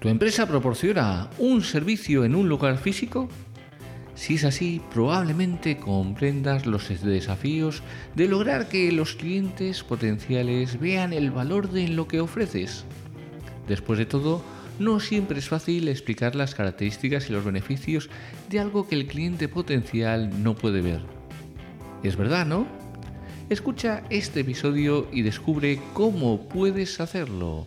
¿Tu empresa proporciona un servicio en un lugar físico? Si es así, probablemente comprendas los desafíos de lograr que los clientes potenciales vean el valor de lo que ofreces. Después de todo, no siempre es fácil explicar las características y los beneficios de algo que el cliente potencial no puede ver. Es verdad, ¿no? Escucha este episodio y descubre cómo puedes hacerlo.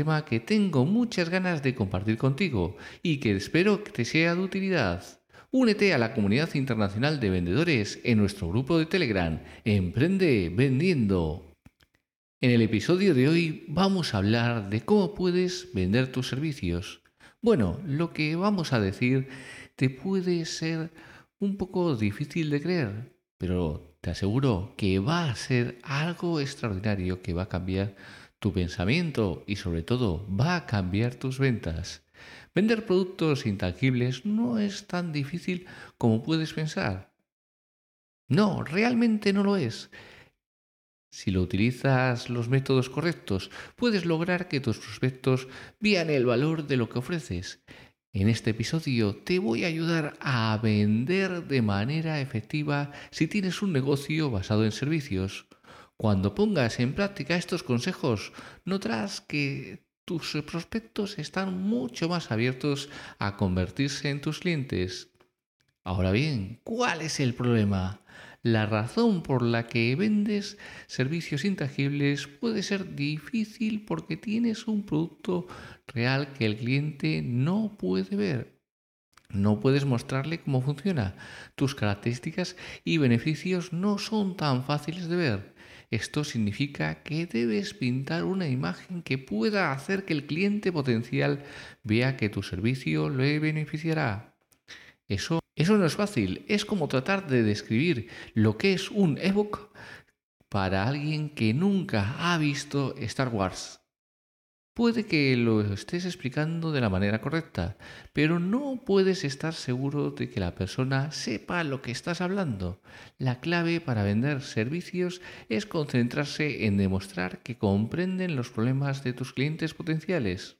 Tema que tengo muchas ganas de compartir contigo y que espero que te sea de utilidad. Únete a la comunidad internacional de vendedores en nuestro grupo de Telegram, Emprende Vendiendo. En el episodio de hoy vamos a hablar de cómo puedes vender tus servicios. Bueno, lo que vamos a decir te puede ser un poco difícil de creer, pero te aseguro que va a ser algo extraordinario que va a cambiar tu pensamiento y sobre todo va a cambiar tus ventas. Vender productos intangibles no es tan difícil como puedes pensar. No, realmente no lo es. Si lo utilizas los métodos correctos, puedes lograr que tus prospectos vean el valor de lo que ofreces. En este episodio te voy a ayudar a vender de manera efectiva si tienes un negocio basado en servicios. Cuando pongas en práctica estos consejos, notarás que tus prospectos están mucho más abiertos a convertirse en tus clientes. Ahora bien, ¿cuál es el problema? La razón por la que vendes servicios intangibles puede ser difícil porque tienes un producto real que el cliente no puede ver. No puedes mostrarle cómo funciona. Tus características y beneficios no son tan fáciles de ver. Esto significa que debes pintar una imagen que pueda hacer que el cliente potencial vea que tu servicio le beneficiará. Eso, eso no es fácil. Es como tratar de describir lo que es un ebook para alguien que nunca ha visto Star Wars. Puede que lo estés explicando de la manera correcta, pero no puedes estar seguro de que la persona sepa lo que estás hablando. La clave para vender servicios es concentrarse en demostrar que comprenden los problemas de tus clientes potenciales.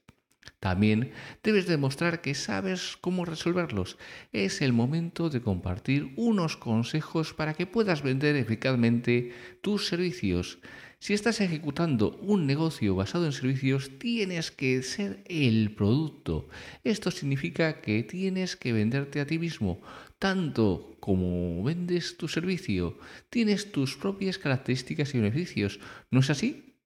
También debes demostrar que sabes cómo resolverlos. Es el momento de compartir unos consejos para que puedas vender eficazmente tus servicios. Si estás ejecutando un negocio basado en servicios, tienes que ser el producto. Esto significa que tienes que venderte a ti mismo, tanto como vendes tu servicio. Tienes tus propias características y beneficios. ¿No es así?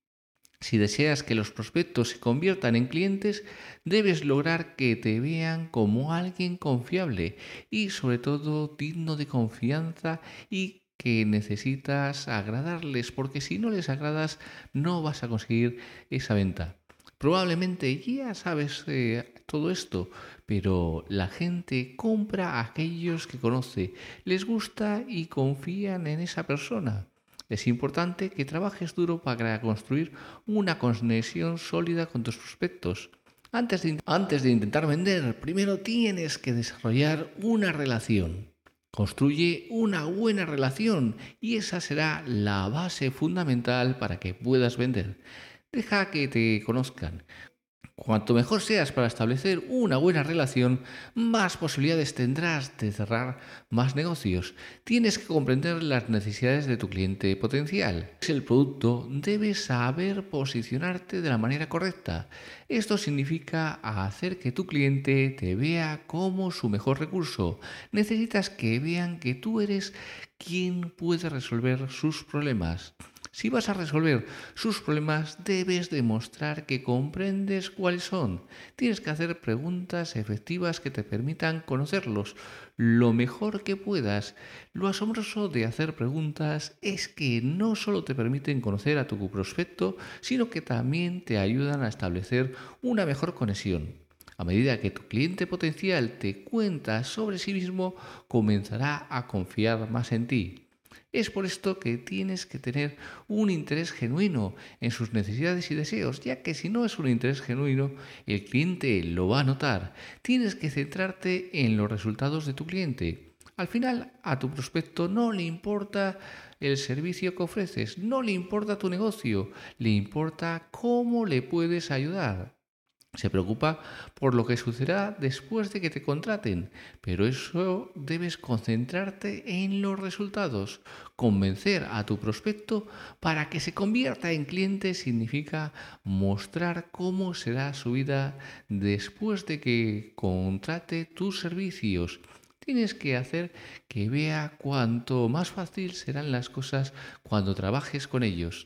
Si deseas que los prospectos se conviertan en clientes, debes lograr que te vean como alguien confiable y sobre todo digno de confianza y que necesitas agradarles, porque si no les agradas no vas a conseguir esa venta. Probablemente ya sabes eh, todo esto, pero la gente compra a aquellos que conoce, les gusta y confían en esa persona. Es importante que trabajes duro para construir una conexión sólida con tus prospectos. Antes de, antes de intentar vender, primero tienes que desarrollar una relación. Construye una buena relación y esa será la base fundamental para que puedas vender. Deja que te conozcan. Cuanto mejor seas para establecer una buena relación, más posibilidades tendrás de cerrar más negocios. Tienes que comprender las necesidades de tu cliente potencial. Si el producto, debes saber posicionarte de la manera correcta. Esto significa hacer que tu cliente te vea como su mejor recurso. Necesitas que vean que tú eres quien puede resolver sus problemas. Si vas a resolver sus problemas, debes demostrar que comprendes cuáles son. Tienes que hacer preguntas efectivas que te permitan conocerlos lo mejor que puedas. Lo asombroso de hacer preguntas es que no solo te permiten conocer a tu prospecto, sino que también te ayudan a establecer una mejor conexión. A medida que tu cliente potencial te cuenta sobre sí mismo, comenzará a confiar más en ti. Es por esto que tienes que tener un interés genuino en sus necesidades y deseos, ya que si no es un interés genuino, el cliente lo va a notar. Tienes que centrarte en los resultados de tu cliente. Al final, a tu prospecto no le importa el servicio que ofreces, no le importa tu negocio, le importa cómo le puedes ayudar. Se preocupa por lo que sucederá después de que te contraten, pero eso debes concentrarte en los resultados. Convencer a tu prospecto para que se convierta en cliente significa mostrar cómo será su vida después de que contrate tus servicios. Tienes que hacer que vea cuánto más fácil serán las cosas cuando trabajes con ellos.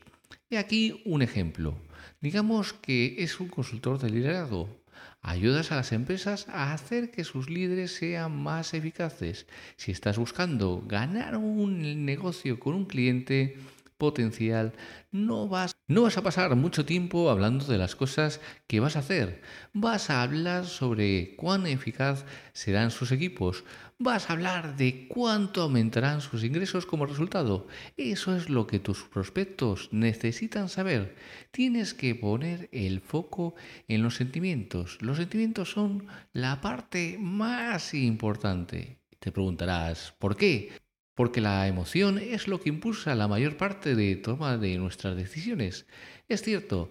He aquí un ejemplo. Digamos que es un consultor de liderazgo. Ayudas a las empresas a hacer que sus líderes sean más eficaces. Si estás buscando ganar un negocio con un cliente, potencial, no vas, no vas a pasar mucho tiempo hablando de las cosas que vas a hacer. Vas a hablar sobre cuán eficaz serán sus equipos. Vas a hablar de cuánto aumentarán sus ingresos como resultado. Eso es lo que tus prospectos necesitan saber. Tienes que poner el foco en los sentimientos. Los sentimientos son la parte más importante. Te preguntarás, ¿por qué? Porque la emoción es lo que impulsa la mayor parte de toma de nuestras decisiones. Es cierto,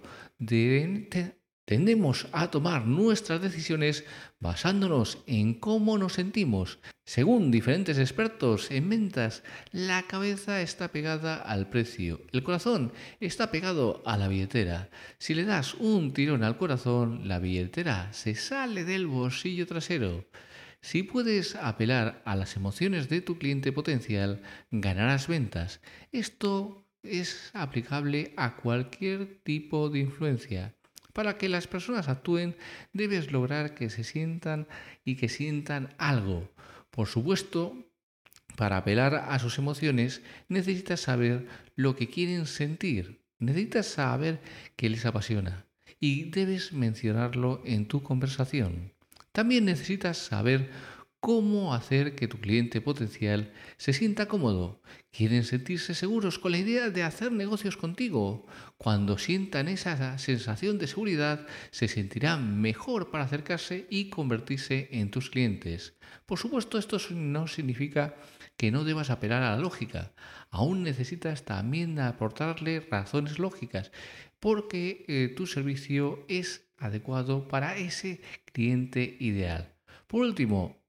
tendemos a tomar nuestras decisiones basándonos en cómo nos sentimos. Según diferentes expertos en ventas, la cabeza está pegada al precio, el corazón está pegado a la billetera. Si le das un tirón al corazón, la billetera se sale del bolsillo trasero. Si puedes apelar a las emociones de tu cliente potencial, ganarás ventas. Esto es aplicable a cualquier tipo de influencia. Para que las personas actúen, debes lograr que se sientan y que sientan algo. Por supuesto, para apelar a sus emociones, necesitas saber lo que quieren sentir. Necesitas saber qué les apasiona. Y debes mencionarlo en tu conversación. También necesitas saber cómo hacer que tu cliente potencial se sienta cómodo. Quieren sentirse seguros con la idea de hacer negocios contigo. Cuando sientan esa sensación de seguridad, se sentirán mejor para acercarse y convertirse en tus clientes. Por supuesto, esto no significa que no debas apelar a la lógica. Aún necesitas también aportarle razones lógicas, porque eh, tu servicio es adecuado para ese ideal. Por último,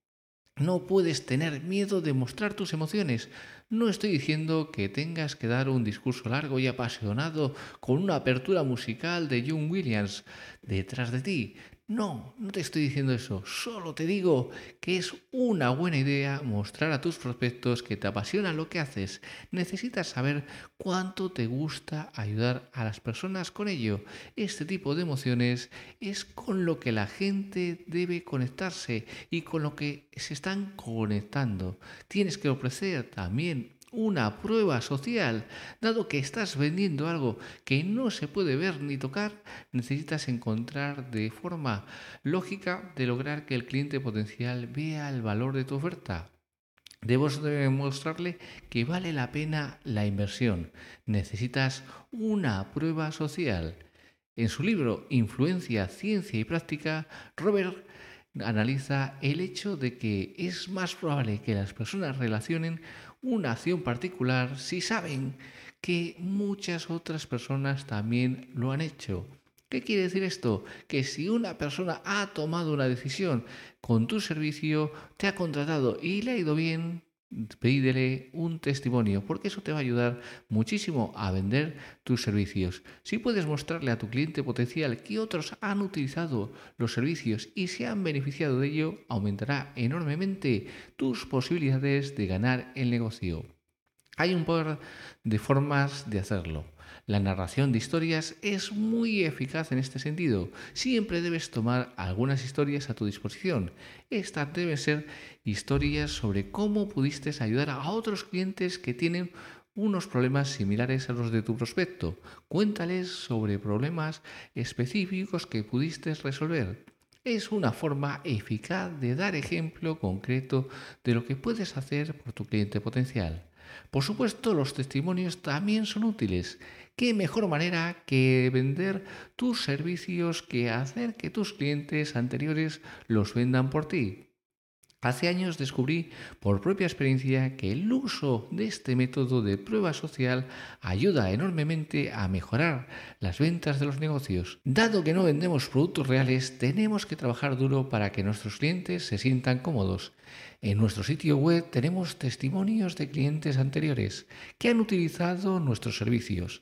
no puedes tener miedo de mostrar tus emociones. No estoy diciendo que tengas que dar un discurso largo y apasionado con una apertura musical de John Williams detrás de ti. No, no te estoy diciendo eso, solo te digo que es una buena idea mostrar a tus prospectos que te apasiona lo que haces. Necesitas saber cuánto te gusta ayudar a las personas con ello. Este tipo de emociones es con lo que la gente debe conectarse y con lo que se están conectando. Tienes que ofrecer también una prueba social. Dado que estás vendiendo algo que no se puede ver ni tocar, necesitas encontrar de forma lógica de lograr que el cliente potencial vea el valor de tu oferta. Debes demostrarle que vale la pena la inversión. Necesitas una prueba social. En su libro Influencia, Ciencia y Práctica, Robert analiza el hecho de que es más probable que las personas relacionen una acción particular si saben que muchas otras personas también lo han hecho. ¿Qué quiere decir esto? Que si una persona ha tomado una decisión con tu servicio, te ha contratado y le ha ido bien, pídele un testimonio, porque eso te va a ayudar muchísimo a vender tus servicios. Si puedes mostrarle a tu cliente potencial que otros han utilizado los servicios y se han beneficiado de ello, aumentará enormemente tus posibilidades de ganar el negocio. Hay un par de formas de hacerlo. La narración de historias es muy eficaz en este sentido. Siempre debes tomar algunas historias a tu disposición. Estas deben ser historias sobre cómo pudiste ayudar a otros clientes que tienen unos problemas similares a los de tu prospecto. Cuéntales sobre problemas específicos que pudiste resolver. Es una forma eficaz de dar ejemplo concreto de lo que puedes hacer por tu cliente potencial. Por supuesto, los testimonios también son útiles. ¿Qué mejor manera que vender tus servicios que hacer que tus clientes anteriores los vendan por ti? Hace años descubrí por propia experiencia que el uso de este método de prueba social ayuda enormemente a mejorar las ventas de los negocios. Dado que no vendemos productos reales, tenemos que trabajar duro para que nuestros clientes se sientan cómodos. En nuestro sitio web tenemos testimonios de clientes anteriores que han utilizado nuestros servicios.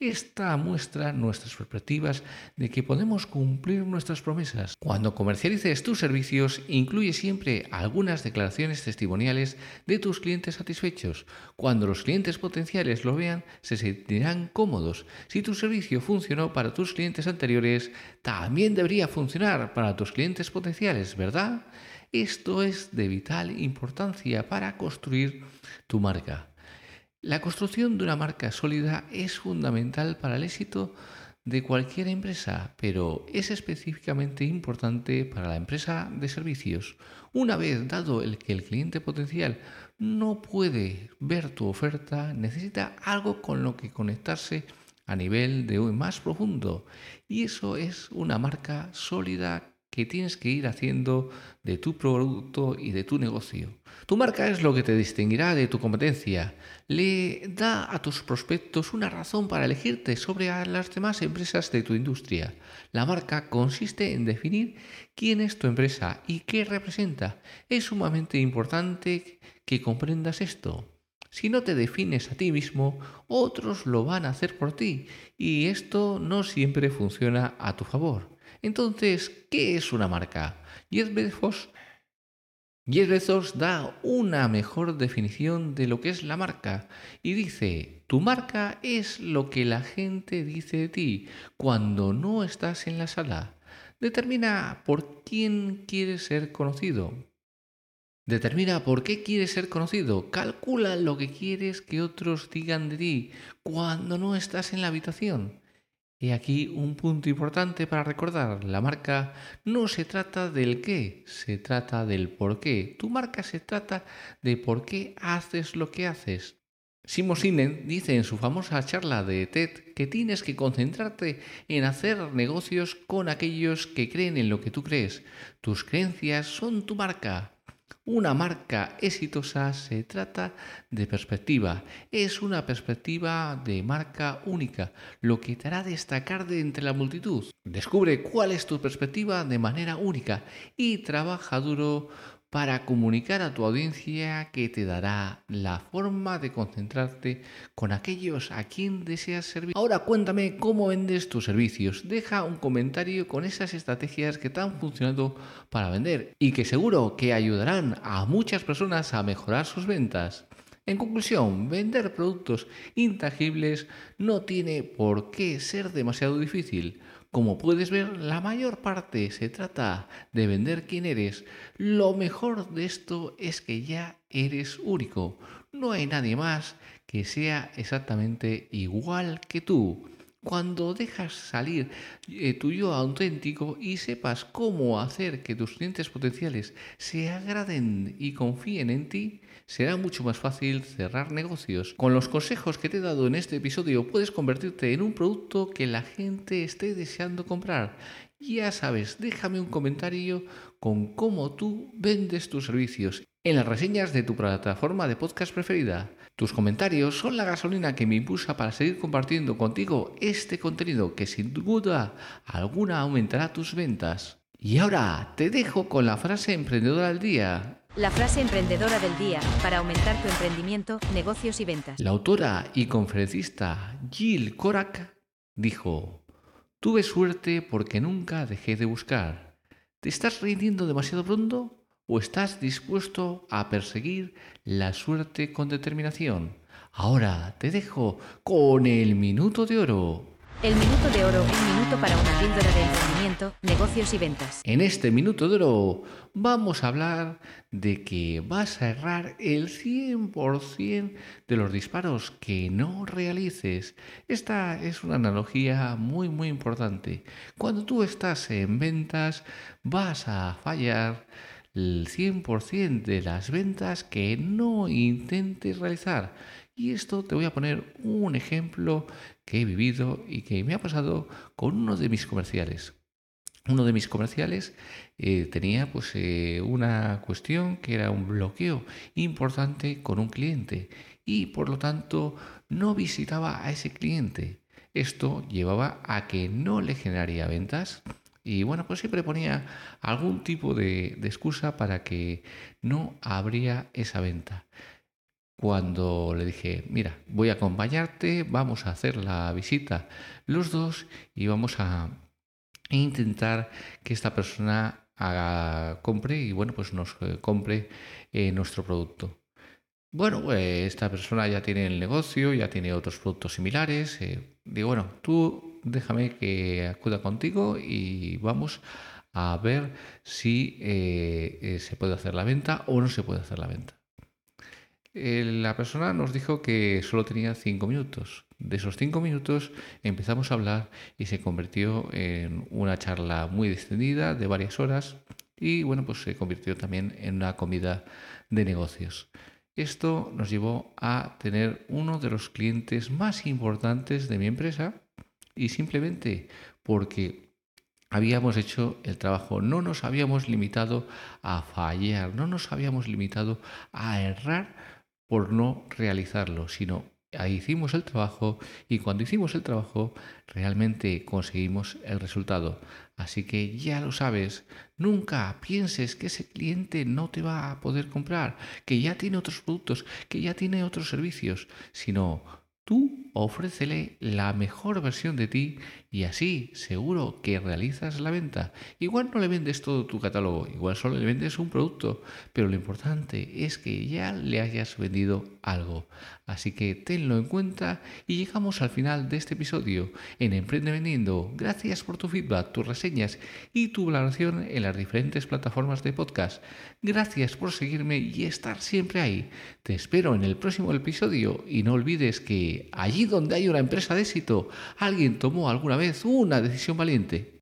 Esta muestra nuestras perspectivas de que podemos cumplir nuestras promesas. Cuando comercialices tus servicios, incluye siempre algunas declaraciones testimoniales de tus clientes satisfechos. Cuando los clientes potenciales lo vean, se sentirán cómodos. Si tu servicio funcionó para tus clientes anteriores, también debería funcionar para tus clientes potenciales, ¿verdad? Esto es de vital importancia para construir tu marca. La construcción de una marca sólida es fundamental para el éxito de cualquier empresa, pero es específicamente importante para la empresa de servicios. Una vez dado el que el cliente potencial no puede ver tu oferta, necesita algo con lo que conectarse a nivel de hoy más profundo. Y eso es una marca sólida que tienes que ir haciendo de tu producto y de tu negocio. Tu marca es lo que te distinguirá de tu competencia. Le da a tus prospectos una razón para elegirte sobre las demás empresas de tu industria. La marca consiste en definir quién es tu empresa y qué representa. Es sumamente importante que comprendas esto. Si no te defines a ti mismo, otros lo van a hacer por ti y esto no siempre funciona a tu favor. Entonces, ¿qué es una marca? Jeff Bezos, Bezos da una mejor definición de lo que es la marca y dice, tu marca es lo que la gente dice de ti cuando no estás en la sala. Determina por quién quieres ser conocido. Determina por qué quieres ser conocido. Calcula lo que quieres que otros digan de ti cuando no estás en la habitación. Y aquí un punto importante para recordar, la marca no se trata del qué, se trata del por qué. Tu marca se trata de por qué haces lo que haces. Simo Sinek dice en su famosa charla de TED que tienes que concentrarte en hacer negocios con aquellos que creen en lo que tú crees. Tus creencias son tu marca. Una marca exitosa se trata de perspectiva. Es una perspectiva de marca única, lo que te hará destacar de entre la multitud. Descubre cuál es tu perspectiva de manera única y trabaja duro para comunicar a tu audiencia que te dará la forma de concentrarte con aquellos a quien deseas servir. Ahora cuéntame cómo vendes tus servicios. Deja un comentario con esas estrategias que te han funcionado para vender y que seguro que ayudarán a muchas personas a mejorar sus ventas. En conclusión, vender productos intangibles no tiene por qué ser demasiado difícil. Como puedes ver, la mayor parte se trata de vender quién eres. Lo mejor de esto es que ya eres único. No hay nadie más que sea exactamente igual que tú. Cuando dejas salir eh, tu yo auténtico y sepas cómo hacer que tus clientes potenciales se agraden y confíen en ti, será mucho más fácil cerrar negocios. Con los consejos que te he dado en este episodio puedes convertirte en un producto que la gente esté deseando comprar. Ya sabes, déjame un comentario con cómo tú vendes tus servicios en las reseñas de tu plataforma de podcast preferida. Tus comentarios son la gasolina que me impulsa para seguir compartiendo contigo este contenido que sin duda alguna aumentará tus ventas. Y ahora te dejo con la frase emprendedora del día. La frase emprendedora del día para aumentar tu emprendimiento, negocios y ventas. La autora y conferencista Jill Korak dijo, Tuve suerte porque nunca dejé de buscar. ¿Te estás rindiendo demasiado pronto? ¿O estás dispuesto a perseguir la suerte con determinación? Ahora te dejo con el minuto de oro. El minuto de oro, un minuto para una píldora de emprendimiento, negocios y ventas. En este minuto de oro vamos a hablar de que vas a errar el 100% de los disparos que no realices. Esta es una analogía muy muy importante. Cuando tú estás en ventas vas a fallar el 100% de las ventas que no intentes realizar. Y esto te voy a poner un ejemplo que he vivido y que me ha pasado con uno de mis comerciales. Uno de mis comerciales eh, tenía pues eh, una cuestión que era un bloqueo importante con un cliente y por lo tanto no visitaba a ese cliente. Esto llevaba a que no le generaría ventas y bueno, pues siempre ponía algún tipo de, excusa para que no habría esa venta. Cuando le dije, mira, voy a acompañarte, vamos a hacer la visita los dos y vamos a intentar que esta persona haga, compre y bueno, pues nos eh, compre eh, nuestro producto. Bueno, pues esta persona ya tiene el negocio, ya tiene otros productos similares. Eh, digo, bueno, tú déjame que acuda contigo y vamos a ver si eh, eh, se puede hacer la venta o no se puede hacer la venta. La persona nos dijo que solo tenía cinco minutos. De esos cinco minutos empezamos a hablar y se convirtió en una charla muy extendida de varias horas y bueno, pues se convirtió también en una comida de negocios. Esto nos llevó a tener uno de los clientes más importantes de mi empresa y simplemente porque habíamos hecho el trabajo, no nos habíamos limitado a fallar, no nos habíamos limitado a errar por no realizarlo, sino hicimos el trabajo y cuando hicimos el trabajo realmente conseguimos el resultado. Así que ya lo sabes, nunca pienses que ese cliente no te va a poder comprar, que ya tiene otros productos, que ya tiene otros servicios, sino Tú ofrécele la mejor versión de ti y así seguro que realizas la venta. Igual no le vendes todo tu catálogo, igual solo le vendes un producto, pero lo importante es que ya le hayas vendido algo. Así que tenlo en cuenta y llegamos al final de este episodio en Emprende Vendiendo. Gracias por tu feedback, tus reseñas y tu valoración en las diferentes plataformas de podcast. Gracias por seguirme y estar siempre ahí. Te espero en el próximo episodio y no olvides allí donde hay una empresa de éxito, alguien tomó alguna vez una decisión valiente.